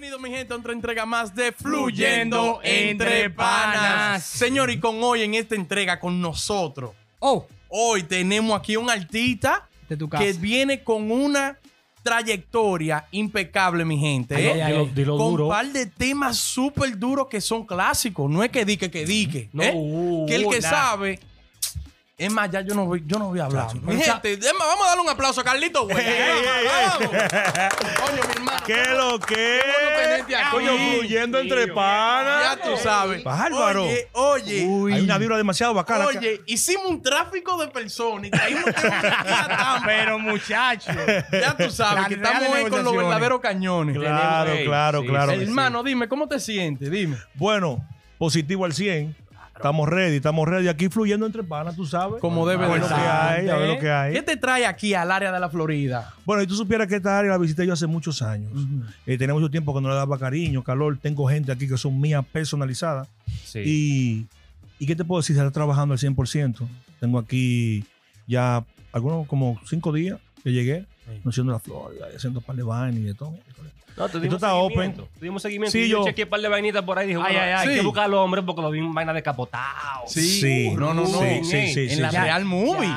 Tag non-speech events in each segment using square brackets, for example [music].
Bienvenido, mi gente, a otra entrega más de Fluyendo Entre Panas. Señor, y con hoy en esta entrega con nosotros, Oh, hoy tenemos aquí un artista de tu casa. que viene con una trayectoria impecable, mi gente. Ay, ¿eh? ay, ay. Dilo, dilo con duro. un par de temas súper duros que son clásicos. No es que dique, que dique. No, ¿eh? uh, que el que nah. sabe. Es más, ya yo no voy, yo no voy a hablar. Chacho, Mi gente, es más, vamos a darle un aplauso a Carlito, güey. Vamos. Coño, mi hermano. ¿Qué lo que? tenerte aquí. Coño, fluyendo entre Ya panas. tú sabes. Bárbaro. Oye, oye. Hay una vibra demasiado bacana. Oye, hicimos un tráfico de personas y [laughs] Tampa. Pero muchacho. Ya tú sabes que estamos hoy con los verdaderos cañones. Claro, claro, sí, claro. sí. Hermano, dime, ¿cómo te sientes? Dime. Bueno, positivo al 100. Estamos ready, estamos ready. Aquí fluyendo entre panas, tú sabes. Como debe a ver de lo que ser. hay, a ver lo que ¿Qué hay. te trae aquí al área de la Florida? Bueno, y tú supieras que esta área la visité yo hace muchos años. Eh, tenía mucho tiempo que no le daba cariño, calor. Tengo gente aquí que son mías personalizadas. Sí. Y, ¿y qué te puedo decir? Está trabajando al 100%. Tengo aquí ya algunos como cinco días que llegué, Sí. conociendo la Florida, y haciendo un par de vainas y de todo. No, te tú dimos estás seguimiento. open. Te dimos seguimiento. Sí, y yo, yo- chequeé un par de vainitas por ahí. Dije, Ay, bueno, ay, ay. hay que Sí. buscar al hombre porque lo vi en vaina decapotado. Sí. No, no, no. Sí, sí, sí, en sí, la sí. Real Movie.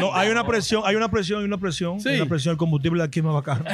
No, hay una presión, hay una presión, hay una presión. Sí. Hay una presión. El combustible de aquí es más bacano.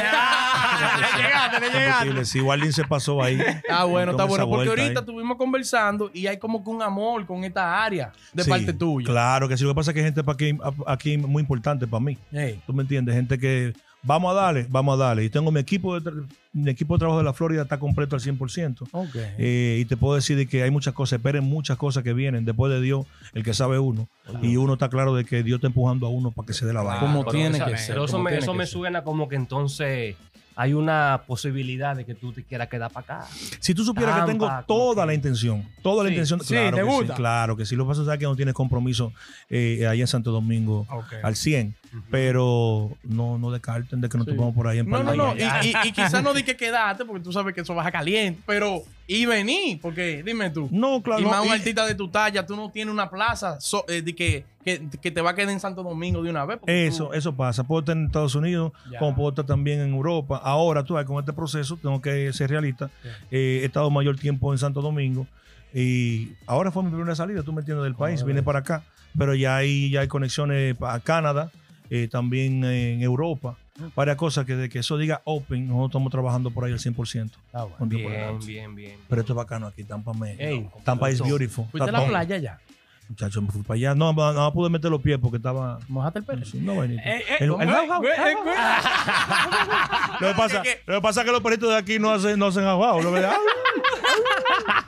Le llegaste, le llegaste. Combustible, Sí, Waldin se pasó ahí. Está bueno, está bueno. Porque ahorita ahí. estuvimos conversando y hay como que un amor con esta área de Sí, parte tuya. Claro que sí. Lo que pasa es que hay gente pa' aquí, aquí muy importante para mí. ¿Tú me entiendes? Gente que vamos a darle, vamos a darle. Y tengo mi equipo de, tra- mi equipo de trabajo de la Florida está completo al 100%. Ok. Eh, y te puedo decir de que hay muchas cosas, esperen muchas cosas que vienen después de Dios, el que sabe uno. Y uno está claro de que Dios está empujando a uno para que se dé la vaina. Como Pero tiene esa- que ser. Pero eso me, eso me suena como que entonces hay una posibilidad de que tú te quieras quedar para acá. Si tú supieras que tengo toda la intención, toda la Sí, intención, sí, claro ¿te que gusta? sí, claro que sí. Lo que pasa es que no tienes compromiso eh, ahí en Santo Domingo al 100, pero no, no descarten de que nos Sí. topamos por ahí en No, no, no. Y, y- y quizás no di que quedarte porque tú sabes que eso baja caliente. Pero, y vení, porque dime tú. No, claro. y no, más un artista de tu talla, tú no tienes una plaza so- eh, de que, que, que te va a quedar en Santo Domingo de una vez. Eso, tú- eso pasa. Puedo estar en Estados Unidos, Ya. como puedo estar también en Europa. Ahora, tú sabes, con este proceso, tengo que ser realista. Eh, he estado mayor tiempo en Santo Domingo y ahora fue mi primera salida, tú me entiendes, del país. Vine para acá, pero ya hay, ya hay conexiones a Canadá, eh, también en Europa. Varias cosas que de que eso diga open, nosotros estamos trabajando por ahí al 100%. Ah, bueno. Bien, bien, bien. Pero esto es bacano aquí, Tampa me. Ey, Tampa eso. beautiful. ¿Fuiste a la playa ya? Muchacho, me fui para allá. No, no, no pude meter los pies porque estaba. ¿Mojaste el pelo? No, vainita. Eh, eh, El- ¿cómo el- es? eh. [laughs] Lo que pasa, lo que pasa es que los perritos de aquí no hacen, no hacen aguado. [laughs]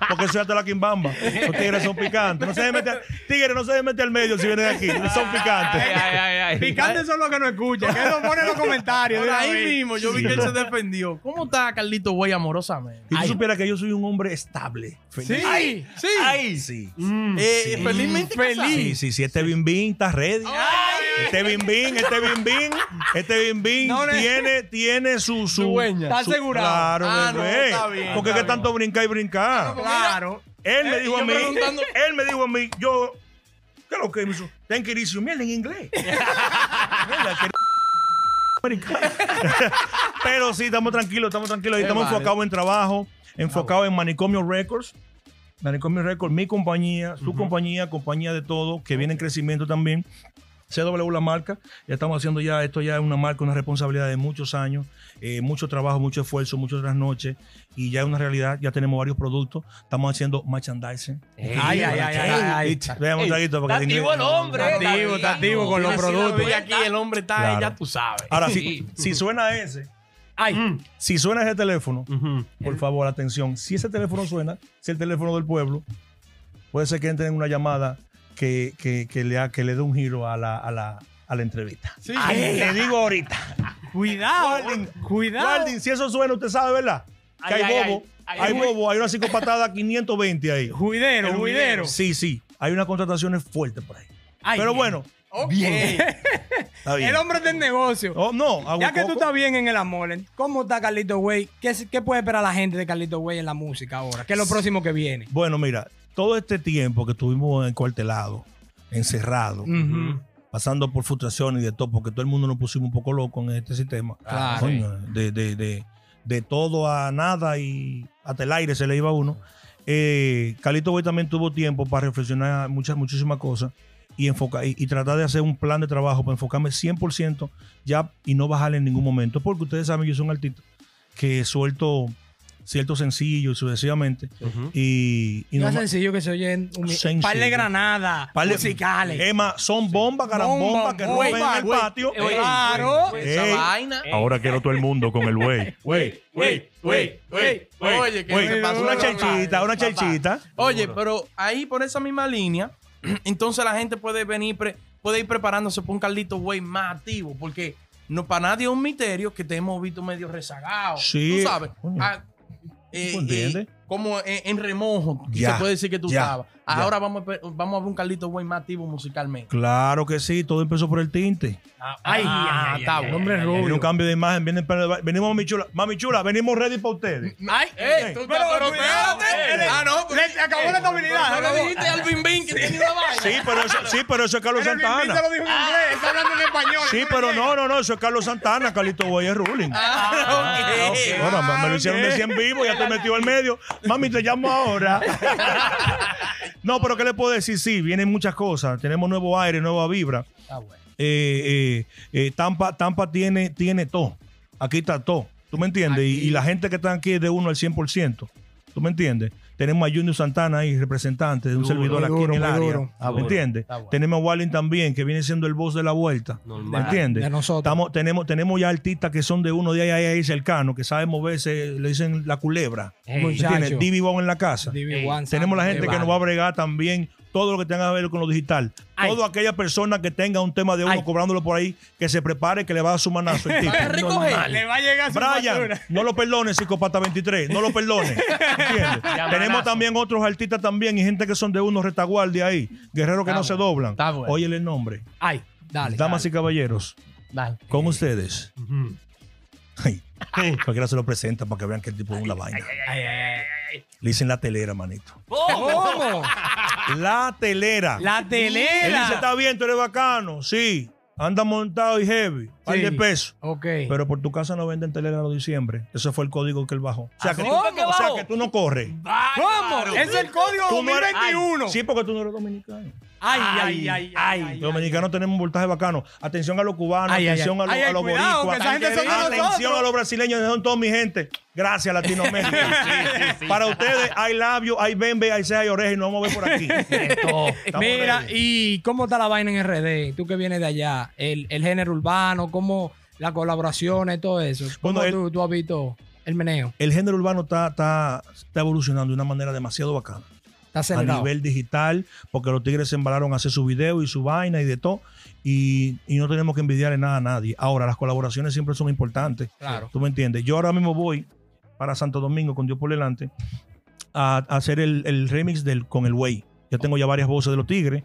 Porque eso es hasta la quimbamba. Los tigres son picantes. No se deben meter, tigres no se deben meter al medio si vienen de aquí. Son picantes. Ay, ay, ay, ay. Picante son los que no escuchan. Que lo pone en los comentarios. Por ahí mismo yo vi que él se defendió. ¿Cómo está Carlito Güey amorosamente? Y tú supieras que yo soy un hombre estable. Sí, Ay, sí. Ay, sí. Eh, Felizmente Feliz. casado. Sí, sí, sí. Este bim bim está ready. Este bim bim, este bim bim, este bim bim No, no. tiene, tiene su, su. Está asegurado. Claro, Ah, no, está bien, Porque está que tanto brincar y brincar. Claro. Él me Eh, dijo a mí, él me dijo a mí, yo, ¿qué es lo que me hizo? Que ir mierda en inglés. [laughs] [laughs] Pero sí, estamos tranquilos, estamos tranquilos. y Eh, Estamos vale. enfocados en trabajo, enfocados en Manicomio Records. Manicomio Records, mi compañía, su compañía, compañía de todo, que viene en crecimiento también. CW la marca, ya estamos haciendo ya, esto ya es una marca, una responsabilidad de muchos años, eh, mucho trabajo, mucho esfuerzo, muchas trasnoches, y ya es una realidad, ya tenemos varios productos, estamos haciendo merchandising. Ey, Ay, ay, ay, ay, ay. Veamos un traguito para Está que activo el hombre. Está activo, está activo con los productos. vi aquí el hombre está, Claro. ya tú sabes. Ahora, Sí. si, si suena ese, Ay. si suena ese teléfono, por favor, atención, si ese teléfono suena, si el teléfono del pueblo, puede ser que entren en una llamada que, que, que le, ha- que le dé un giro a la, a la, a la entrevista. Sí. Ay, le digo ahorita. Cuidado. Cuidado. Si eso suena, usted sabe, ¿verdad? Que Ay, hay ay, bobo, ay, hay ay. bobo, hay una psicopatada 520 ahí. Juidero, El juidero. Sí, sí, hay unas contrataciones fuertes por ahí. Ay, Pero bien. bueno, Ok. [laughs] está bien. El hombre del negocio. Oh, no, Ya que tú estás bien en el amor, ¿cómo está Carlito Way? ¿Qué, ¿Qué puede esperar la gente de Carlito Way en la música ahora? ¿Qué es lo próximo que viene? Bueno, mira, todo este tiempo que estuvimos encuartelados, encerrados, Ujú. pasando por frustraciones y de todo, porque todo el mundo nos pusimos un poco loco en este sistema. Claro. Coño, de, de, de, de todo a nada y hasta el aire se le iba a uno. Eh, Carlito Boy también tuvo tiempo para reflexionar muchas, muchísimas cosas y, enfocar, y, y tratar de hacer un plan de trabajo para enfocarme 100% ya y no bajarle en ningún momento. Porque ustedes saben, yo soy un artista que suelto cierto sencillo sucesivamente. Y, y No no sencillo que se oyen un Sencillo. par de granadas Par de- musicales. Emma, son bombas, carambombas Bomba, que bomba, rompen en el güey. patio. Claro. Esa vaina. Ahora quiero todo el mundo con el güey. [laughs] Güey, Güey, güey, güey. Oye, que güey. se pasó Una chelchita, una chelchita. Oye, pero ahí por esa misma línea, [clears throat] entonces la gente puede venir, pre- puede ir preparándose para un Carlito Way más activo, porque no para nadie es un misterio que te hemos visto medio rezagado. Sí. Tú sabes. Ah, eh, ¿Tú entiendes? eh, como en, en remojo, Ya, se puede decir que tú ya, estabas. ya. Ahora vamos a, vamos a ver un Carlito Way más activo musicalmente. Claro que sí, todo empezó por el tinte. Ay, Ah, ay, está ay, bueno. hombre Viene un rubio. cambio de imagen, viene para- venimos mami chula, mami chula, venimos ready para ustedes. Ay, eh, tú- pero pero cuidado, eh, Ah, no. le- se acabó la estabilidad, No le dijiste al Bim Bim que tenía una vaina. Sí, pero eso, sí, pero eso es Carlos Pero Bim Santana. se lo dijo en inglés, está hablando en español. Sí, pero no, no, no, eso es Carlos Santana, Carlito Boy es ruling. Ah, ok. Bueno, me- me lo hicieron decir en vivo, ya te metió al medio. Mami, te llamo ahora. no, pero ¿qué le puedo decir? Sí, vienen muchas cosas. Tenemos nuevo aire, nueva vibra. Ah, bueno. Eh, eh, eh, Tampa, Tampa tiene, tiene todo. Aquí está todo. ¿Tú me entiendes? Y, y la gente que está aquí es de uno al 100%. ¿Tú me entiendes? Tenemos a Junior Santana ahí, representante de un Duro, servidor aquí duro, en el área. duro. Ah, ¿Me bueno. entiendes? Bueno. Tenemos a Wallin también, que viene siendo el voz de la vuelta. Normal. ¿Me entiendes? De nosotros. Estamos, tenemos, tenemos ya artistas que son de uno de ahí, ahí, ahí cercano, que saben moverse, le dicen la culebra. Ey, ¿Me Muchacho. entiendes? Divi en la casa. Tenemos la gente que nos va a bregar también todo lo que tenga que ver con lo digital. Ay. Toda aquella persona que tenga un tema de uno Ay. cobrándolo por ahí, que se prepare, que le va a dar su manazo el [laughs] tipo. Va a recoger. Le va a llegar su Brian, factura. no lo perdones, psicopata 23, no lo perdones. ¿Entiendes? [laughs] Tenemos también otros artistas también y gente que son de unos retaguardia ahí, guerreros que Está no se doblan. está bueno. Óyele el nombre. Ay, dale. Damas y caballeros, Dale. con ustedes. Ujú. Ay, [laughs] cualquiera se lo presenta para que vean que el tipo es una vaina. Ay, ay, ay, Le dicen la telera, manito. ¿Cómo? La telera. La Él dice, telera. está bien, tú eres bacano. Sí, anda montado y heavy. Par Sí. de pesos. Ok. Pero por tu casa no venden telera en diciembre. Ese fue el código que él bajó. O sea, que, ¿Cómo tú, que o sea, bajó? que tú no corres. ¿Cómo? Es el código Tú no eres- 2021. Sí, porque tú no eres dominicano. Ay, ay, ay, ay. ay, Los dominicanos tenemos un voltaje bacano. Atención a los cubanos, atención a los, a los cuidado, boricuas. atención a los brasileños, son toda mi gente. Gracias, Latinoamérica. [laughs] Para ustedes hay labios, hay bembe, hay ceja y oreja y nos vamos a ver por aquí. [laughs] Mira, ready. ¿y cómo está la vaina en RD? Tú que vienes de allá, el, el género urbano, cómo las colaboraciones, todo eso. ¿Cómo Bueno, el- tú, tú has visto el meneo? El género urbano está, está, está evolucionando de una manera demasiado bacana. A nivel digital, porque los tigres se embalaron a hacer su video y su vaina y de todo, y, y no tenemos que envidiarle nada a nadie. Ahora, las colaboraciones siempre son importantes. Claro. ¿Tú me entiendes? Yo ahora mismo voy para Santo Domingo, con Dios por delante, a, a hacer el, el remix del, con el Way. Ya tengo ya varias voces de los tigres,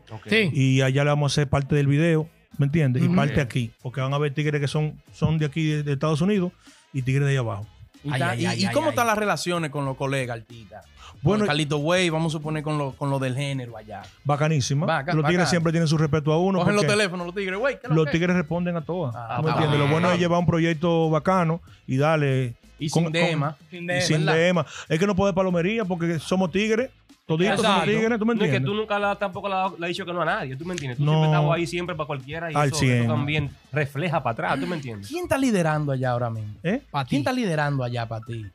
y allá le vamos a hacer parte del video, ¿me entiendes? Y parte aquí, porque van a ver tigres que son, son de aquí, de, de Estados Unidos, y tigres de allá abajo. ¿Y, Ay, ta- ay, y- ay, y ay, cómo ay. están las relaciones con los colegas artistas? Bueno, Carlito Way, vamos a suponer con lo, con lo del género allá. Bacanísima. Baca- los tigres siempre tienen su respeto a uno. Cogen los porque- teléfonos, los tigres, güey. ¿qué es lo los que? tigres responden a todas. Ah, ¿Tú me ah, entiendes? Lo bueno es llevar un proyecto bacano y darle. Y con- sin con- dema. Sin dema. Es que no puede palomería porque somos tigres. Toditos somos tigres, ¿tú me No, es que tú nunca la- tampoco le has dicho que no a nadie, ¿tú me entiendes? Tú No. siempre estás ahí siempre para cualquiera y Al eso, 100. eso también refleja para atrás, ¿tú me entiendes? ¿Quién está liderando allá ahora mismo? ¿Eh? ¿Quién está liderando allá para ti?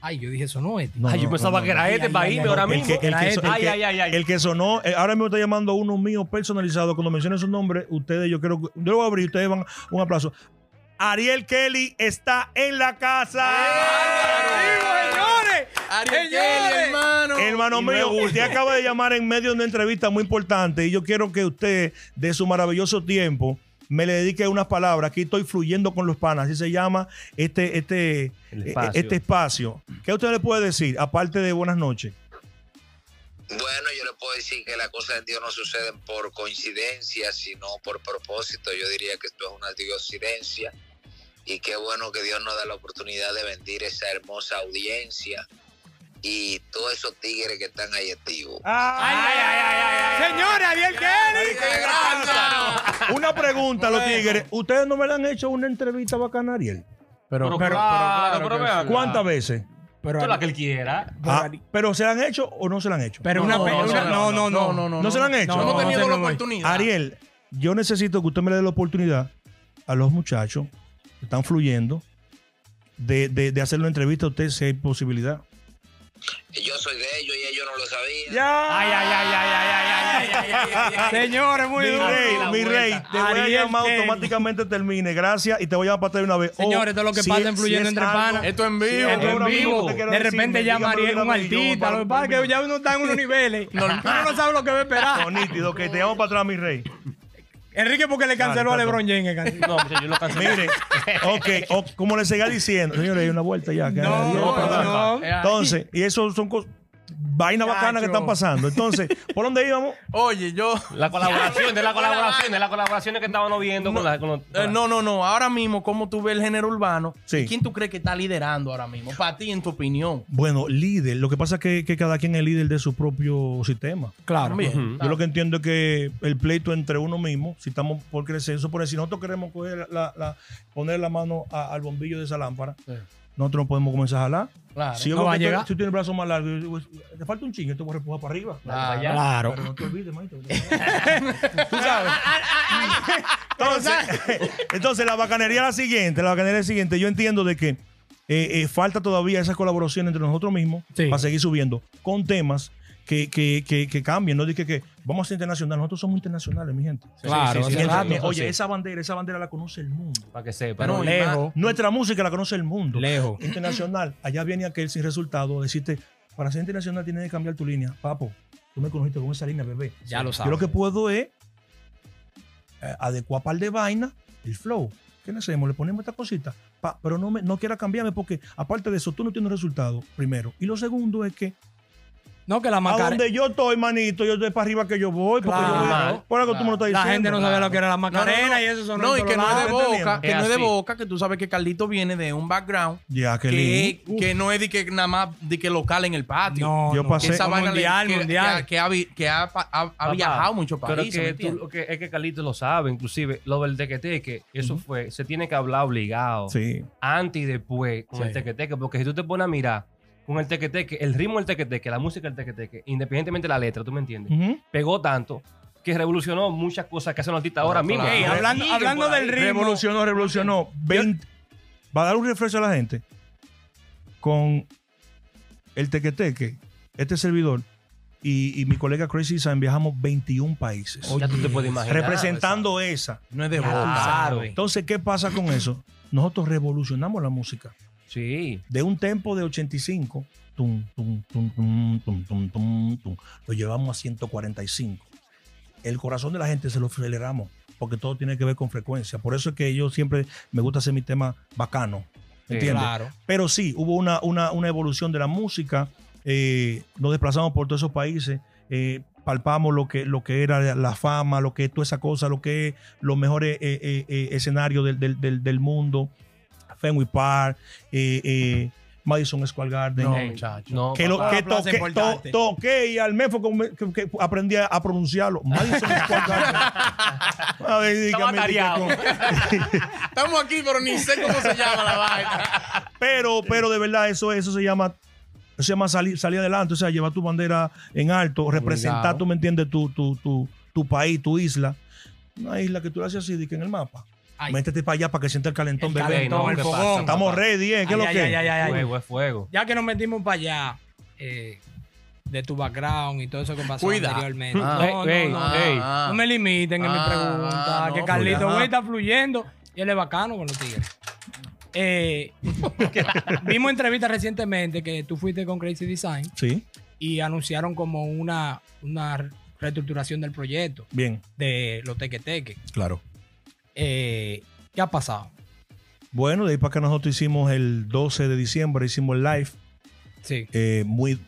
Ay, yo dije, eso no es. No, Ay, yo no, pensaba no, que era este ay, para irme ahora El mismo. que, el, que, Era so- el Ay, ay, ay, ay. el que sonó, eh, ahora mismo está llamando uno mío personalizado. Cuando mencione su nombre, ustedes, yo creo que. Yo lo voy a abrir, ustedes van. Un aplauso. Ariel Kelly está en la casa. señores! Ariel. Kelly, hermano. Hermano Y mío, usted acaba de llamar en medio de una entrevista muy importante y yo quiero que usted, de su maravilloso tiempo, me le dedique unas palabras. Aquí estoy fluyendo con los panas, así se llama este, este, El eh, espacio. este espacio. ¿Qué usted le puede decir, aparte de buenas noches? Bueno, yo le puedo decir que las cosas de Dios no suceden por coincidencia, sino por propósito. Yo diría que esto es una diosidencia. Y qué bueno que Dios nos da la oportunidad de bendir esa hermosa audiencia y todos esos tigres que están ahí activos. ¡Ay, ay, ay, ay, ay! ay. ¡Señores, Ariel Kelly! Una pregunta a los tigres. ¿Ustedes no me le han hecho una entrevista bacana, Ariel? Pero, Pero pero, claro, pero. ¿Cuántas veces? Pero, la que él quiera. Ah, ¿Pero se la han hecho o no se la han hecho? pero No, una, no, una- no, no, no, no, no, ¿No se la han hecho? No, hemos No, tenido no, la oportunidad. Ariel, yo necesito que usted me dé la oportunidad a los muchachos que están fluyendo de, de, de hacer una entrevista a usted si hay posibilidad. Yo soy de ellos y ellos no lo sabían. ¡Ya! Ay, ay, ay, ay, ay, ay, ay, ay, ay, ay, ay. Señores, muy Mi duro. rey, mi vuelta. rey, te voy a llamar automáticamente termine. Gracias. Y te voy a llamar para atrás de una vez. Señores, todo lo que si pasa es- influyendo si es entre panas. Esto en vivo. Sí, En vivo. De repente me llama Ariel un artista. para- Lo que pasa es que ya uno está en unos niveles. Uno no sabe lo que va a esperar. Nítido, que te llamo para atrás, mi rey. Enrique, porque le canceló a LeBron James. No, yo lo cancelé. Mire, ok, o- como le seguía diciendo, señores, hay una vuelta ya. que- No, ya, para- no. Entonces, y eso son cosas, vainas bacanas que Chacho. están pasando. Entonces, ¿por dónde íbamos? Oye, yo. La colaboración, de la colaboración, de las colaboraciones que estábamos viendo con la. Con los- Eh, no, no, no. Ahora mismo, ¿cómo tú ves el género urbano? Sí. ¿Quién tú crees que está liderando ahora mismo? Para ti, en tu opinión. Bueno, líder. Lo que pasa es que, que cada quien es líder de su propio sistema. Claro. Ujú. Yo lo que entiendo es que el pleito entre uno mismo, si estamos por crecer, eso por si nosotros queremos coger la, la- poner la mano a- al bombillo de esa lámpara, Sí. Nosotros no podemos comenzar a jalar. Claro. Si yo No va a tú- llegar. Si tú tienes el brazo más largo, yo digo, te falta un chingue, te voy a repujar para arriba. Claro. Claro. Pero no te olvides, manito. [laughs] Tú sabes. Entonces, [laughs] entonces, la bacanería es la siguiente. La bacanería es la siguiente. Yo entiendo de que eh, eh, falta todavía esa colaboración entre nosotros mismos Sí. para seguir subiendo con temas que, que, que, que cambien. No dije que vamos a ser internacionales. Nosotros somos internacionales, mi gente. Claro, sí, sí. Oye, esa bandera, esa bandera la conoce el mundo. Para que sepa. Pero lejos. Nuestra música la conoce el mundo. Lejos. Internacional. Allá viene aquel sin resultado. Decirte, para ser internacional tienes que cambiar tu línea. Papo, tú me conociste con esa línea, bebé. Ya lo Yo sabes. lo que puedo es eh, adecuar par de vaina, el flow. ¿Qué le hacemos? Le ponemos esta cosita. Pa, pero no, me, no quiera cambiarme porque, aparte de eso, tú no tienes resultado, primero. Y lo segundo es que No, que la a Macarena. donde yo estoy, manito, yo estoy para arriba que yo voy. Porque Claro. yo voy. Por algo tú me lo estás La diciendo. gente no sabía lo que era la Macarena No, no, no. y eso son No, y que no es de boca, que Es no es de boca, que tú sabes que Carlito viene de un background Ya, que que, no es de que nada más de que local en el patio. No, Yo pasé- que esa le- mundial, que, mundial. que, ha, que ha, viajado muchos pero países. lo que, es que Carlito lo sabe, inclusive lo del tequeteque, eso fue, se tiene que hablar obligado, Sí. antes y después con Sí. el tequeteque, porque si tú te pones a mirar con el tequeteque, el ritmo del tequeteque, la música del tequeteque, independientemente de la letra, ¿tú me entiendes? Ujú. Pegó tanto que revolucionó muchas cosas que hacen los artistas ahora mismo. claro. Ey, hablando, siguen hablando por ahí. del ritmo. Revolucionó, revolucionó. 20 va a dar un refresco a la gente con el tequeteque, este servidor y, y mi colega Crazy Design viajamos 21 países. Ya tú te puedes imaginar. representando esa. no es de boca. sabes. Entonces, ¿qué pasa con eso? Nosotros revolucionamos la música. Sí. De un tempo de 85, tum, tum, tum, lo llevamos a 145. El corazón de la gente se lo aceleramos porque todo tiene que ver con frecuencia. Por eso es que yo siempre me gusta hacer mi tema bacano. ¿Entiendes? Claro. Pero sí, hubo una, una, evolución de la música. Eh, nos desplazamos por todos esos países. Eh, palpamos lo que, lo que era la fama, lo que es toda esa cosa, lo que es los mejores eh, escenarios del, del mundo. Fenway Park, eh, eh, Madison Square Garden. No, Ey, muchacho. No, que lo, que plaza toqué, importante. to- toqué y al mes fue que, que aprendí a, pronunciarlo. Madison Square Garden. [laughs] A ver, dígame. [laughs] Estamos aquí, pero ni sé cómo se llama la vaina. Pero, pero de verdad, eso, eso se llama. eso se llama salir, salir adelante, o sea, llevar tu bandera en alto, representar, Obligado. tú me entiendes, tu, tu, tu, tu país, tu isla. Una isla que tú la haces así, que en el mapa. Ay. Métete para allá para que sienta el calentón, El bebé. calentón, no, el ¿qué fogón. Estamos ready, ¿eh? ¿Qué es lo que? Fuego es fuego. Ya que nos metimos para allá eh, de tu background y todo eso que pasó Cuida. anteriormente. [laughs] Ah. no, no, Ey, no. ey. No me limiten en mi Ah, pregunta. ah, que no, Carlito Güey está fluyendo y él es bacano con los tigres. Eh, [laughs] vimos entrevistas recientemente que tú fuiste con Crazy Design Sí, y anunciaron como una, una reestructuración del proyecto bien, de los tequeteques. claro. Eh, ¿Qué ha pasado? Bueno, de ahí para acá nosotros hicimos el 12 de diciembre, hicimos el live, Sí. eh, muy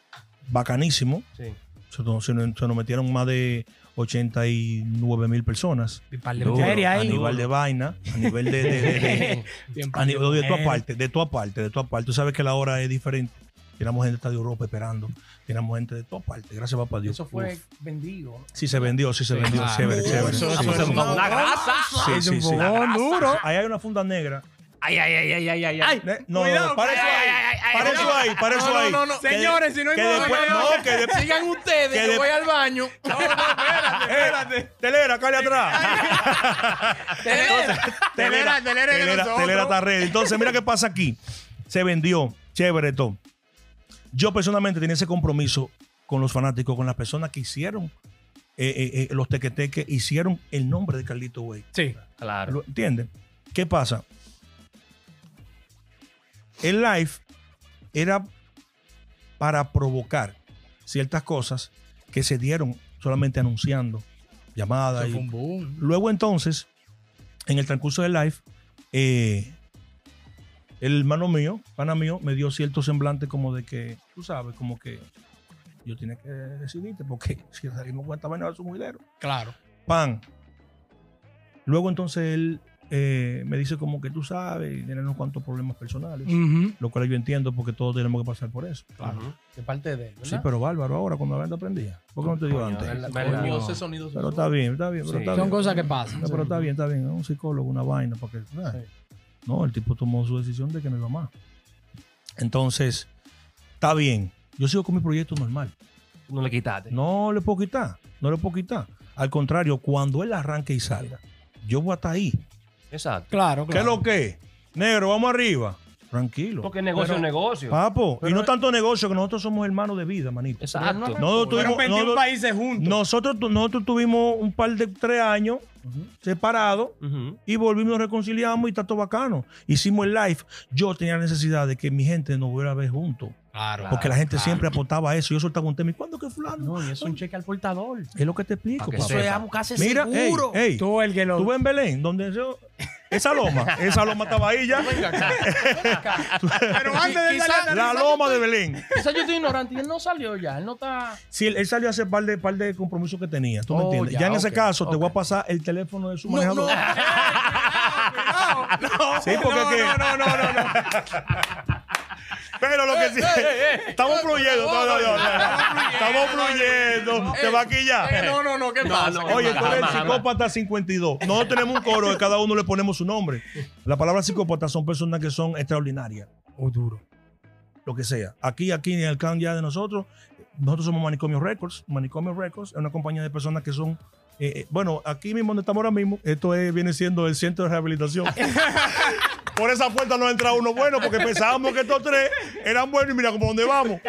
bacanísimo. Sí. Se nos, se nos- se nos metieron más de 89 mil personas. Par de Duro. A nivel de vaina, a nivel de, de- de- de- [laughs] a nivel de tu aparte, de tu aparte, de tu aparte. Tú sabes que la hora es diferente. Tenemos gente de Europa esperando. Tenemos gente de toda parte. Gracias, papá Dios. Eso fue Uf. vendido. Sí, se vendió, sí se vendió. claro. Chévere, chévere. Eso- Sí, eso sí, sí. Una grasa. Sí, Es sí, un sí. fogón duro. Ahí hay una funda negra Ay, ay, ay, ay, ay, ay. Ay, No, Cuidado, no, para eso ay, ahí. ay, ay, ay, Para ay, eso no. ahí, para eso No, no, ahí. no, Señores, si no hay que modo, después, no, que. Sigan ustedes, Que de- voy al baño. [laughs] Eh, Telera, cállate atrás. Telera, telera, telera Telera, telera está ready. Entonces, mira qué pasa aquí. Se vendió, chévere todo. Yo personalmente tenía ese compromiso con los fanáticos, con las personas que hicieron eh, eh, eh, los tequeteques, hicieron el nombre de Carlito Way. Sí. Claro. ¿Lo entiendes? ¿Qué pasa? El live era para provocar ciertas cosas que se dieron solamente anunciando llamadas. Y-. Luego entonces, en el transcurso del live, eh, el hermano mío, pana mío, me dio cierto semblante como de que, tú sabes, como que yo tenía que decidirte porque [laughs] si salimos con esta vaina va a. Claro. Pan. Luego entonces él eh, me dice como que tú sabes, y tiene unos cuantos problemas personales, lo cual yo entiendo porque todos tenemos que pasar por eso. Ujú. De parte de él, Sí, pero bárbaro ahora cuando la venta aprendía. ¿Por qué no te Coño, antes? verdad, Coño, verdad. ese sonido Pero está bien, está bien, pero Sí. está Son bien. cosas que pasan. No, pero está bien, está bien. Es un psicólogo, una vaina. Porque, ah, Sí. No, el tipo tomó su decisión de que no iba más. Entonces, está bien. Yo sigo con mi proyecto normal. No le quitaste. No le puedo quitar. No le puedo quitar. Al contrario, cuando él arranque y salga, yo voy hasta ahí. Exacto. Claro, ¿Qué es claro. lo que? es? Negro, vamos arriba. Tranquilo. Porque negocio Pero- es negocio. Papo, y pero- no tanto negocio que nosotros somos hermanos de vida, manito. Exacto. Nosotros tuvimos, 21 nosotros, países juntos. nosotros, tu- nosotros tuvimos un par de tres años separados Ujú. y volvimos, nos reconciliamos y está todo bacano. Hicimos el live. Yo tenía necesidad de que mi gente nos volviera a ver juntos. Claro. Porque la gente claro. siempre apostaba a eso. Yo soltaba un tema. ¿Y cuándo que fulano? No, y es un cheque al portador. Es lo que te explico, Pa' que papá. Eso es casi Mira, ey, seguro. ey, Tú el que lo. tú en Belén, donde yo... Esa loma, esa loma estaba ahí ya. Venga acá. Venga acá. Pero antes de Quizá- La loma de Belén. Quizás yo estoy ignorante y él no salió ya. Él no está. Sí, él, él salió a hacer par de, par de compromisos que tenía. ¿Tú me Oh, entiendes? Ya, ya, en ese ok, caso, te voy a pasar el teléfono de su No, manejador. no. [laughs] Sí, porque no, que- no, no, no, no, no. [laughs] Pero lo que sí. Estamos fluyendo. No, no, no, no. Estamos fluyendo. Te va aquí ya. Eh, No, no, no, ¿qué pasa? no, ¿Qué Oye, tú eres psicópata 52. Nosotros tenemos un coro que cada uno le ponemos su nombre. La palabra psicópata son personas que son extraordinarias. Oh, duro. Lo que sea. Aquí, aquí en el can ya de nosotros, nosotros somos Manicomio Records. Manicomio Records es una compañía de personas que son. Eh, eh, bueno, aquí mismo donde estamos ahora mismo, esto es- viene siendo el centro de rehabilitación. [laughs] Por esa puerta no entra uno bueno porque pensábamos que estos tres eran buenos y mira como dónde vamos.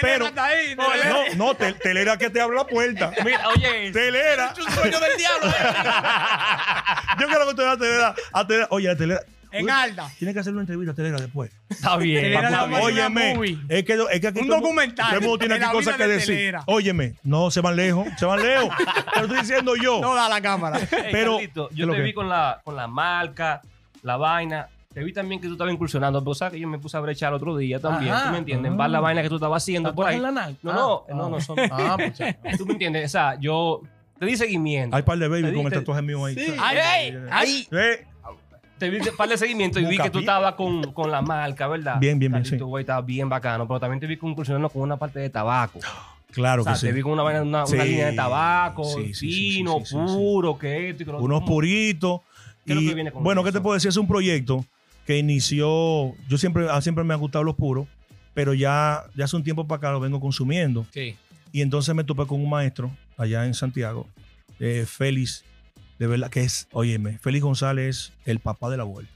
Pero, ahí, no, no, te- telera que te abre la puerta. Mira, oye, Telera. Es un sueño del diablo. [laughs] Yo quiero que te a Telera. A Telera. Oye, a Telera. En alta. Tienes que hacerle una entrevista a Telera después. está [laughs] bien. Telera Óyeme, movie. es que, es que aquí Un todo el mundo- documental todo el mundo tiene de aquí la cosas vida que de decir. Telera. Óyeme, no se van lejos, se van lejos. [laughs] Te lo estoy diciendo yo. No da la cámara. [laughs] Ey, Pero- Carlito, ¿qué yo lo te que? vi con la, con la marca, la vaina. Te vi también que tú estabas incursionando. Pero sabes que yo me puse a brechar el otro día también. Ajá. ¿Tú me entiendes? En par la vaina que tú estabas haciendo por ¿Tatuaje ahí. en la nalga? No, Ah, no, ah. no, no son. Ah, pues ya. ¿Tú me entiendes? O sea, yo te di seguimiento. Hay par de baby con el tatuaje mío ahí. Sí. Ay, ay, ay. Eh, Te di par de seguimiento y vi que tú estabas con, con la marca, ¿verdad? Bien, bien, bien, sí. Güey, estaba bien bacano. Pero también te vi incursionando con una parte de tabaco. Claro O sea, que sí. te vi con una, vaina, una, Sí. una línea de tabaco, Sí, sí, sí, sí, fino, sí, sí, sí. puro, que esto y que lo Unos puritos. ¿Qué es lo Y, que viene con bueno, ¿qué te puedo decir? Es un proyecto que inició. Yo siempre, siempre me han gustado los puros, pero ya, ya hace un tiempo para acá lo vengo consumiendo. Sí. Y entonces me topé con un maestro allá en Santiago, eh, Félix, de verdad que es, óyeme, Félix González, el papá de la vuelta.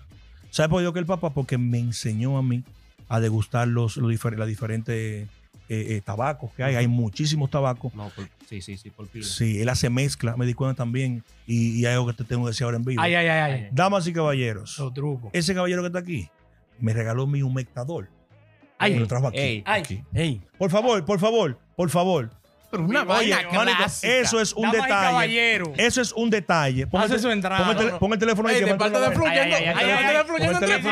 ¿Sabes por qué que el papá? Porque me enseñó a mí a degustar los, los difer- las diferentes eh, eh, tabacos que hay. Hay muchísimos tabacos. No, por- sí, sí, sí, por pila. Sí, él hace mezcla, me di cuenta también. Y, y hay algo que te tengo que decir ahora en vivo. Ay, ay, ay, ay. Damas y caballeros, Los trucos. ese caballero que está aquí me regaló mi humectador. Ay, me lo trajo aquí. ey, Ay, ey. Por favor, por favor, por favor. Pero una Oye, vaina clásica. eso es un y detalle. caballero. Eso es un detalle. Pon Hace el, su entrada. pon el tele- No, no. pon el teléfono ahí Ey, que de me parte de entra la- Fluyendo. Ay, Fluyendo entre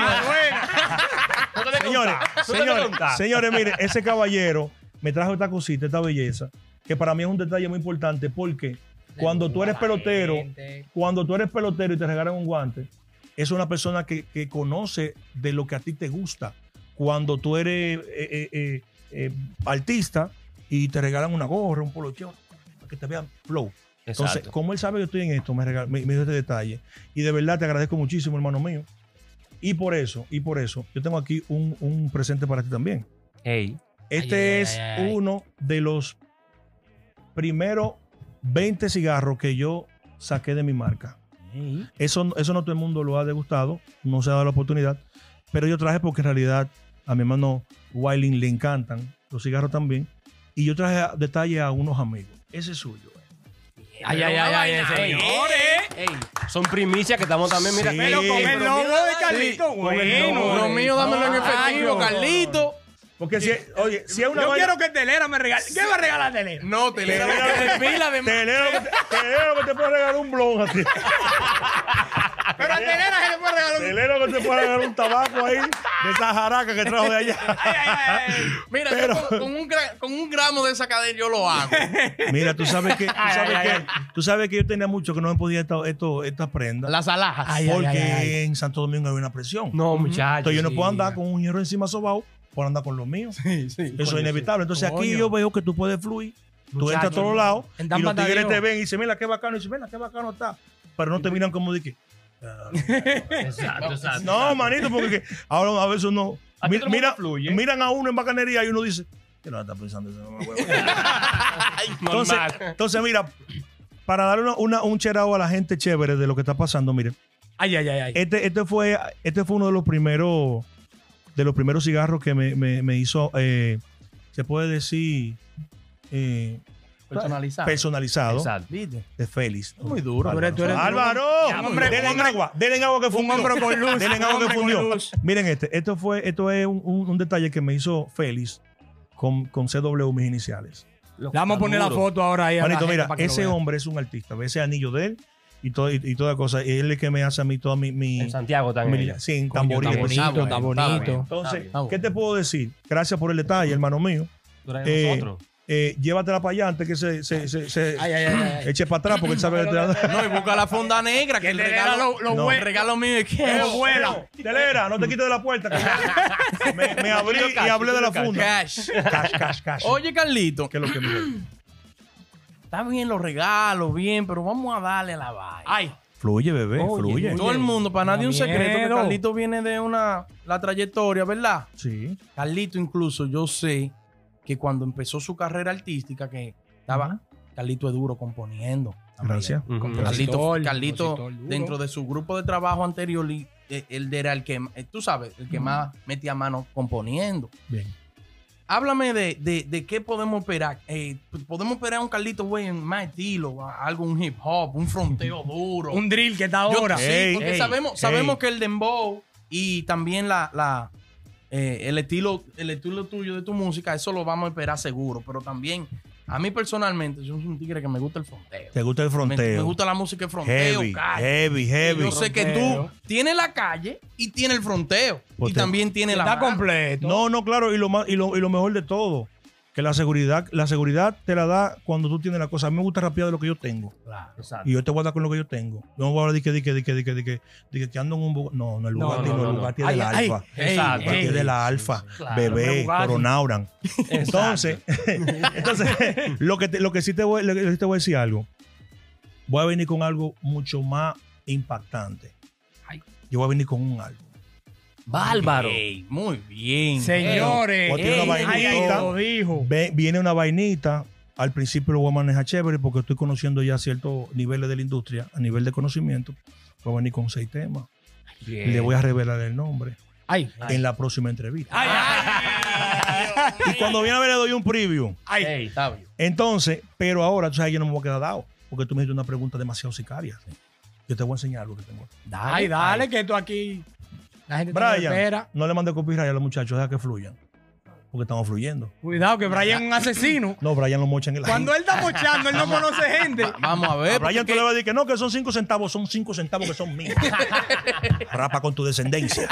Señores, señores, señores, mire, ese caballero me trajo esta cosita, esta belleza, que para mí es un detalle muy importante porque cuando tú eres pelotero, cuando tú eres pelotero y te regalan un guante, es una persona que, que conoce de lo que a ti te gusta. Cuando tú eres eh, eh, eh, eh, artista y te regalan una gorra, un polocheo, para que te vean flow. Entonces, Exacto. como él sabe que estoy en esto, me, regal- me, me dio este detalle. Y de verdad te agradezco muchísimo, hermano mío. Y por eso, y por eso, yo tengo aquí un, un presente para ti también. Ey. Este Ay, es ay, ay. uno de los primeros 20 cigarros que yo saqué de mi marca. Eso, eso no todo el mundo lo ha degustado, no se ha dado la oportunidad, pero yo traje porque en realidad a mi hermano Wailing le encantan los cigarros también, y yo traje a- detalle a unos amigos. Ese es suyo. eh. Ay, ay, ay, ay, señores. Son primicias que estamos también, mira. Sí. Pero con el logo de Carlito, sí, con el bueno. Lo mío, dámelo en efectivo. Carlito. Porque si, oye, si es una Yo vaina- quiero que Telera me regale. ¿Qué va a regalar Telera? No, te le pila de Telero que te, telero que te puede regalar un blon así. [laughs] Pero a Telera se le puede regalar un... Telero que te puede regalar un tabaco ahí de esa jaraca que trajo de allá. Ay, ay, ay, ay. Mira, Pero- yo con, con un gra- con un gramo de esa cadena yo lo hago. [laughs] Mira, tú sabes que, tú Ay, sabes ay, que, ay. tú sabes que yo tenía mucho que no me podía esto, estas prendas. Las alhajas. Porque ay, ay. en Santo Domingo hay una presión. No, muchachos. Entonces yo no puedo andar con un hierro encima sobao por andar con los míos. Sí, sí. Eso es inevitable. Entonces aquí yo veo que tú puedes fluir. Tú entras a todos lados en y los tigres te ven y dicen, mira qué bacano. Y dicen, mira qué bacano está. Pero no te miran como de que. Exacto, [laughs] exacto. No, manito, porque que ahora a veces uno. Mi- mira, fluye. miran a uno en bacanería y uno dice, ¿qué no está pensando ese mamá huevo?" [laughs] Entonces, entonces, mira, para darle una, una- un cherao a la gente chévere de lo que está pasando, mire, Ay, ay, ay, ay. este, este, fue, este fue uno de los primeros de los primeros cigarros que me, me- me hizo, eh, se puede decir, eh, Personalizado. personalizado Exacto. ¿Viste? de Félix. Muy duro. Tú eres- tú eres- Álvaro, Ya, hombre, denle un hombre- agua, denle agua que Un fundió. hombre con luz. Denle un agua que fundió. luz. Miren este, esto fue, esto es un, un- un detalle que me hizo Félix con, con CW mis iniciales. Le vamos a poner la foto ahora ahí. Manito, mira, ese hombre es un artista. Ve ese anillo de él y, todo, y, y toda cosa. Y él es el que me hace a mí toda mi. mi En Santiago mi- también. sí, en tamboril. Está bonito, Está bonito. Entonces. ¿qué te puedo decir? Gracias por el detalle, hermano mío. Eh, nosotros. Eh, llévatela para allá antes que se, se, se, se Ay, ay, ay, ay. eche para atrás porque él sabe que te [laughs] No, y busca la funda negra, que el regalo, lo- lo no, el regalo mío es que Lo [laughs] vuela. Telera, no te quites de la puerta. que me, me abrí y hablé de la funda. cash. Cash, cash, cash. Oye, Carlito, ¿Qué es lo que me está bien los regalos, bien, pero vamos a darle a la vaina. Ay, Fluye, bebé, Oye, fluye. Todo el mundo, para nadie un da secreto que. Carlito viene de una la trayectoria, ¿verdad? Sí. Carlito incluso yo sé que cuando empezó su carrera artística que estaba Carlito es duro componiendo. también. Gracias. Carlito, Carlito, dentro de su grupo de trabajo anterior, eh, él era el que, eh, tú sabes, el que más metía mano componiendo. Bien. Háblame de, de, de qué podemos esperar. Eh, podemos esperar un Carlito, güey, en más estilo, algo, un hip hop, un fronteo [laughs] duro. un drill que está Yo- ahora. sí, Ey, porque ey, sabemos, ey. sabemos que el dembow y también la, la eh, el estilo, el estilo tuyo de tu música, eso lo vamos a esperar seguro. Pero también, a mí personalmente, yo soy un tigre que me gusta el fronteo. ¿Te gusta el fronteo? me gusta la música de fronteo, heavy, calle. heavy, heavy. Yo sé que tú tienes la calle y tienes el fronteo. Pues y te- también tienes la. Está completo. No, no, claro, y lo, más, y, lo, y lo mejor de todo, que la seguridad, la seguridad te la da cuando tú tienes la cosa. A mí me gusta rapear de lo que yo tengo. Exacto. Y yo te voy a dar con lo que yo tengo. No voy a hablar de que, de que, de que, de que, de que, de que, ando en un Bugatti. No, no, el Bugatti no, no, no, el. Bugatti es del Alfa. [laughs] Exacto. Bugatti ey. es de la Alfa. Bebé, Bugatti. Coronauran. Entonces, [laughs] entonces lo, que te- lo que sí te voy, lo que sí te voy a decir algo. Voy a venir con algo mucho más impactante. Yo voy a venir con un álbum. Bárbaro. Ey, muy bien. Señores, ey, una ay, ay, vainita. lo dijo. Ve- viene una vainita. Al principio lo voy a manejar chévere porque estoy conociendo ya ciertos niveles de la industria, a nivel de conocimiento. Voy a venir con seis temas. Bien. Le voy a revelar el nombre Ay, en la próxima entrevista. ay, ay. Y cuando viene a ver, le doy un preview. Ay, Ey, Está bien. Entonces, pero ahora, tú sabes, yo no me voy a quedar dado. Porque tú me hiciste una pregunta demasiado sicaria. Yo te voy a enseñar algo que tengo. aquí. ay, dale, que esto aquí. La gente te Brian, espera. no le mande copyright a los muchachos, deja que fluyan. Porque estamos fluyendo. Cuidado, que Brian es un asesino. No, Brian lo mochan en la Cuando él está mochando, él no [laughs] conoce gente. Vamos a A ver. Brian tú le vas a decir que no, que son cinco centavos, son cinco centavos que son míos. [laughs] Rapa con tu descendencia.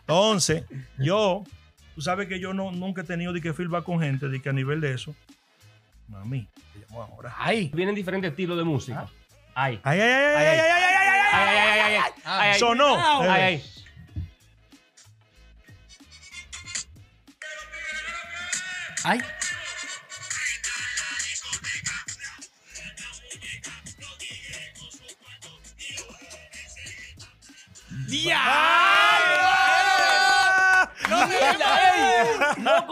Entonces, yo, tú sabes que yo no, nunca he tenido de que feedback con gente, de que a nivel de eso, mami, te llamo ahora. Ay, Vienen diferentes estilos de música. Ay. Ay, ay, ay, ay, ay, ay, ay, ay, ay, ay, ay, ay, ay, Sonó. Ay, ay. Ay. ¡Diablo! ¡No,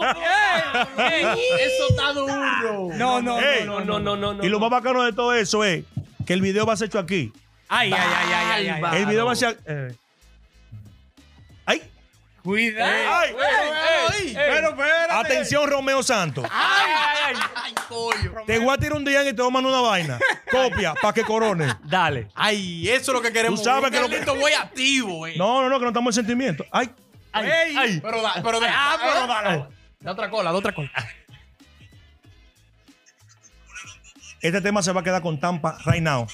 Eso está duro. No, no, no, no, no, no, no. Y lo más bacano de todo eso es que el video va a ser hecho aquí. Ay, ay, ay, ay, ay, ay. El video va a ser. eh. ¡Ay! Cuidado. ¡Ay! Ey, Pero espérate. Atención, Romeo Santos. Ay, coño. Te voy a tirar un día y te voy a mandar una vaina. [laughs] Copia, para que corone. Dale. Ay, eso es lo que queremos. Tú sabes que lo que- Carlito voy activo, eh. No, no, no, que no estamos en sentimiento. ¡Ay! Ay, ay. Pero da, pero da. Ah, pero dale. Da otra cola, da otra cola. Este tema se va a quedar con Tampa right now.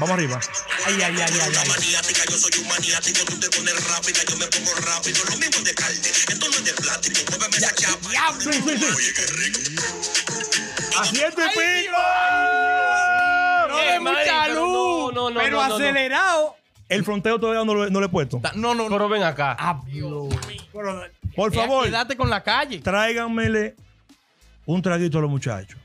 Vamos arriba. Ay, ay, ay, ay, ay. maniática, yo soy un maniático, tú te pones rápida, yo me pongo rápido, lo mismo es de carne, esto no es de plástico, muéveme esa chapa. Oye, qué rico. ¡Asiento y pico! No de mucha luz. No, no, no. Pero no, no, no. acelerado. El fronteo todavía no, lo- no le he puesto. No, no, no. Pero ven acá. Pero- Por favor, Quédate con la calle. tráiganmele un traguito a los muchachos.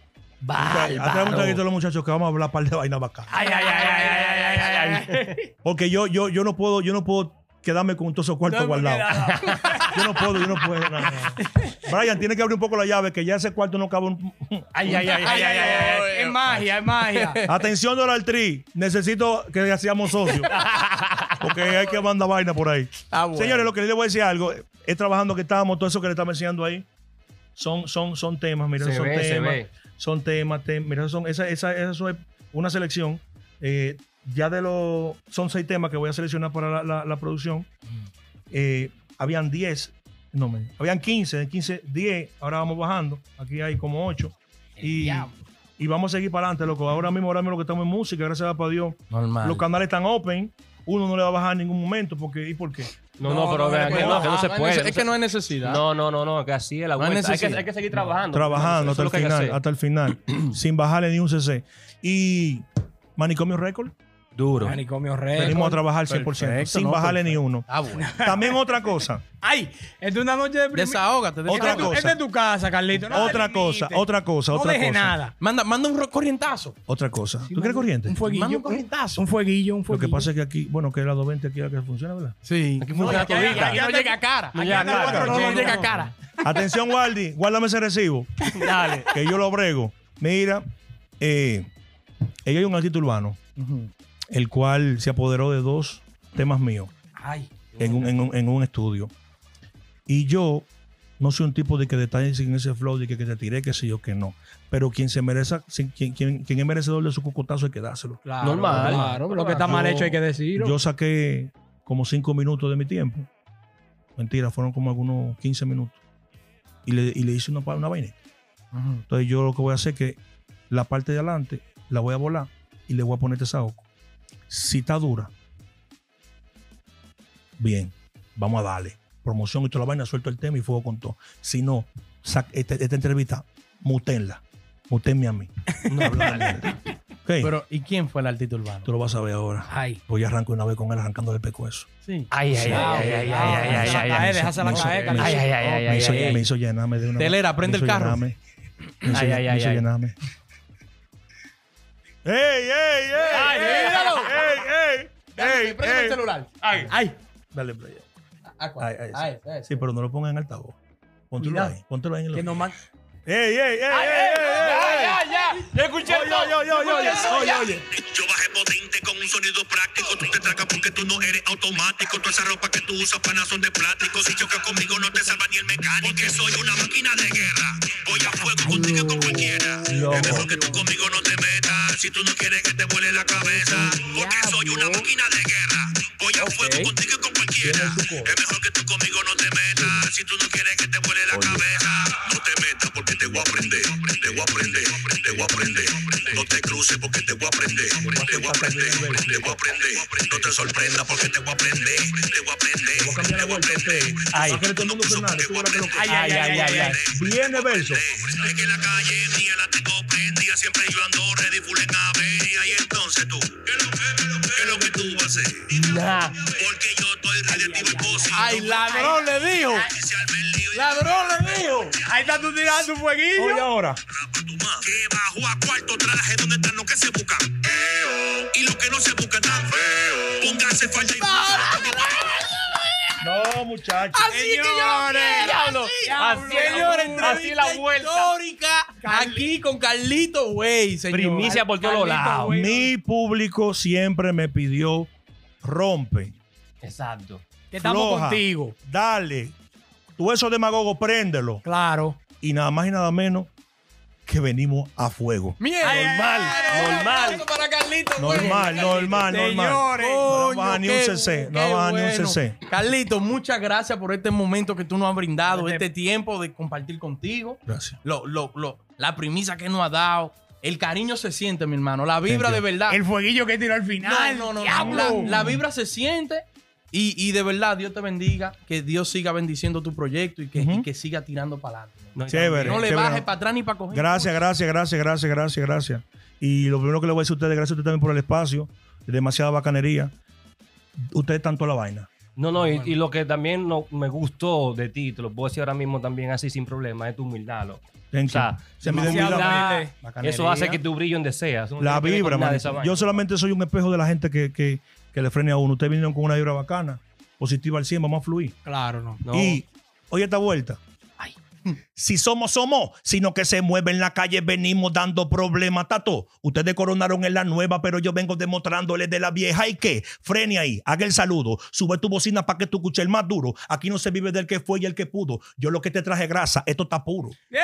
Tráiganme un traguito a los muchachos que vamos a hablar un par de vainas bacanas. Ay, ay, ay, ay, ay, ay, ay, ay. Porque yo, yo, yo no puedo, yo no puedo quedarme con todos esos cuartos No, guardados. Yo no puedo, yo no puedo. no, no. Brian, tiene que abrir un poco la llave, que ya ese cuarto no cabe un... Ay, ay, ay, ay, ay, ay, ay. Es magia, es magia. Atención, Donald Tree. Necesito que seamos socios. Porque hay que mandar vaina por ahí. Ah, bueno. Señores, lo que les voy a decir algo. Es trabajando que estamos, todo eso que le estamos enseñando ahí. Son, son, son temas, mira, Se son ve, se temas. ve. Son temas, tem- mira, son, esa, esa, eso es una selección. eh, ya de los. Son seis temas que voy a seleccionar para la, la- la producción. Eh, habían 10, no, me, habían 15, de 15, 10, ahora vamos bajando. Aquí hay como 8. Y, y vamos a seguir para adelante, loco. Ahora mismo, ahora mismo lo que estamos en música, gracias a Dios. Normal. Los canales están open. Uno no le va a bajar en ningún momento. Porque, ¿Y por qué? No, No, pero vean que no, no, que no se Ah, hay puede. Es que no hay necesidad. No, no, no, no, que así es la hay vuelta. Hay que, hay que seguir trabajando. Trabajando hasta el final, hasta el final. sin bajarle ni un CC. Y Manicomio Record, Duro. Manicomio rey. venimos a trabajar 100%, Perfecto, sin no, bajarle perfecto. ni uno. Ah, bueno. [laughs] También otra cosa, Ay, es una noche de primer... Desahógate. Otra es tu- cosa. Esta es tu casa, Carlito. No otra cosa, otra cosa, No otra deje cosa. nada. Manda, manda un corrientazo. Otra cosa. ¿Tú quieres corriente? Un fueguillo. Manda un corrientazo. Un fueguillo, un Lo fueguillo. que pasa es que aquí, bueno, que la 220 aquí es la que funciona, ¿verdad? Sí. Aquí funciona aquí- todita. aquí no llega a cara. Aquí No, no llega a cara. Atención, Waldi, guárdame ese recibo, Dale. que yo lo brego. Mira, eh, ella hay un artista urbano, el cual se apoderó de dos temas míos. Ay. en un, en un- en un estudio. Y yo no soy un tipo de que detalle sin ese flow de que, que te tiré, que sé yo, que no. Pero quien se merece, quien, quien, quien es merecedor de su cocotazo hay que dárselo. Claro, Normal. Claro, lo que está mal Yo- hecho hay que decirlo. Yo saqué como cinco minutos de mi tiempo. Mentira, fueron como algunos 15 minutos. Y le, y le hice una, una vainita. Entonces yo lo que voy a hacer es que la parte de adelante la voy a volar y le voy a poner saoco. Cita dura. Bien, vamos a darle. Promoción y toda la vaina, suelto el tema y fuego con todo. Si no, sac, este, esta, entrevista, mutenla. Mutenme a mí. [laughs] No okay. Pero, ¿y quién fue el artista urbano? Tú lo vas a ver ahora. Ay. Pues yo arranco una vez con él arrancando el pecueso. Sí. Ay, ay, ay, ay, ay, ay, ay. Déjasela caer, Ay, ay, ay, ay. Me hizo llenarme de una. Telera, prende el carro. Me hizo llenarme. ¡Ey, ey, ey! Ay, ey, míralo. ¡Ey, ey! ¡Ey, Prende el ey! celular. Ay. Ay. Dale play. Ah, ¿cuál? Ay, ay, sí. Sí, pero no lo pongan en altavoz. Póntelo ahí. Póntelo ahí en el. Que no man- ¡Ey, ey, ey! ey, ey, ey! Ya, ya. Yo escuché Oye, oye, oye, oye, oye, oye, oye. Yo bajé potente con un sonido práctico. Tú te tragas porque tú no eres automático. Toda esa ropa que tú usas, pana, son de plástico. Si chocas conmigo, no te salva ni el mecánico. Porque soy una máquina de guerra. Voy a fuego contigo y con cualquiera. Es mejor que tú conmigo no te metas. Si tú no quieres que te vuele la cabeza. Porque soy una máquina de guerra. Voy a fuego contigo y con cualquiera. Es mejor que tú conmigo no te metas. Si tú no quieres que te vuele la cabeza. Voy a prender. Te voy a prender. Te voy a prender. No te cruces porque te voy a prender. Te voy a prender. Te voy a prender. No te sorprendas porque te voy a prender. Te voy a prender. Te voy a prender. Ay. Ay, ay, ay, ay. Viene verso. Es que la calle mía la tengo prendida. Siempre yo ando ready full en. Y entonces tú, ¿qué es lo que, tú vas a hacer? Porque yo Ay, ladrón le dijo. Ladrón le dijo. Ahí está tú tirando un fueguillo. Oye, ahora. Que bajo a cuarto traje donde están los que se buscan. Y los que no se buscan tan feo. Pónganse falda y No, muchachos. Así que yo lo quiero, así. Así, Señores, así la vuelta. histórica aquí con Carlito Güey, señor. Primicia por todos lados. Mi público siempre me pidió rompe, Exacto. Que estamos floja, contigo. Dale. Tú eso demagogo, préndelo. Claro. Y nada más y nada menos que venimos a fuego. Mierda. Normal, normal. Para Carlito, güey. Normal, normal, normal. Señores. No baja ni un CC, no baja ni un bueno. CC. Carlito, muchas gracias por este momento que tú nos has brindado, este tiempo de compartir contigo. Gracias. Lo, lo, lo, la primicia que nos ha dado. El cariño se siente, mi hermano. La vibra de verdad. El fueguillo que tiró al final. no, no, no. La vibra se siente. Y, y de verdad, Dios te bendiga. Que Dios siga bendiciendo tu proyecto y que, Ujú. y que siga tirando para adelante. No, Chévere. No le chévere. bajes para atrás ni para coger. Gracias, gracias, gracias, gracias, gracias, gracias. Y lo primero que le voy a decir a ustedes, gracias a ustedes también por el espacio. Demasiada bacanería. Ustedes tanto la vaina. No, no, y, y lo que también no, me gustó de ti, te lo puedo decir ahora mismo también así sin problema, es tu humildad. loco. O sea. Se me humildad, eso hace que tu brillo deseas. La vibra, man. Yo solamente soy un espejo de la gente que, que, que le frene a uno. Ustedes vinieron con una vibra bacana, positiva al 100, vamos a fluir. Claro, no. No. Y, oye esta vuelta. Si somos, somos, sino que se mueve en la calle, venimos dando problemas, tato. Ustedes coronaron en la nueva, pero yo vengo demostrándoles de la vieja. ¿Y qué? Frene ahí, haga el saludo, sube tu bocina para que tú escuches el más duro. Aquí no se vive del que fue y el que pudo. Yo lo que te traje grasa, esto está puro. Yo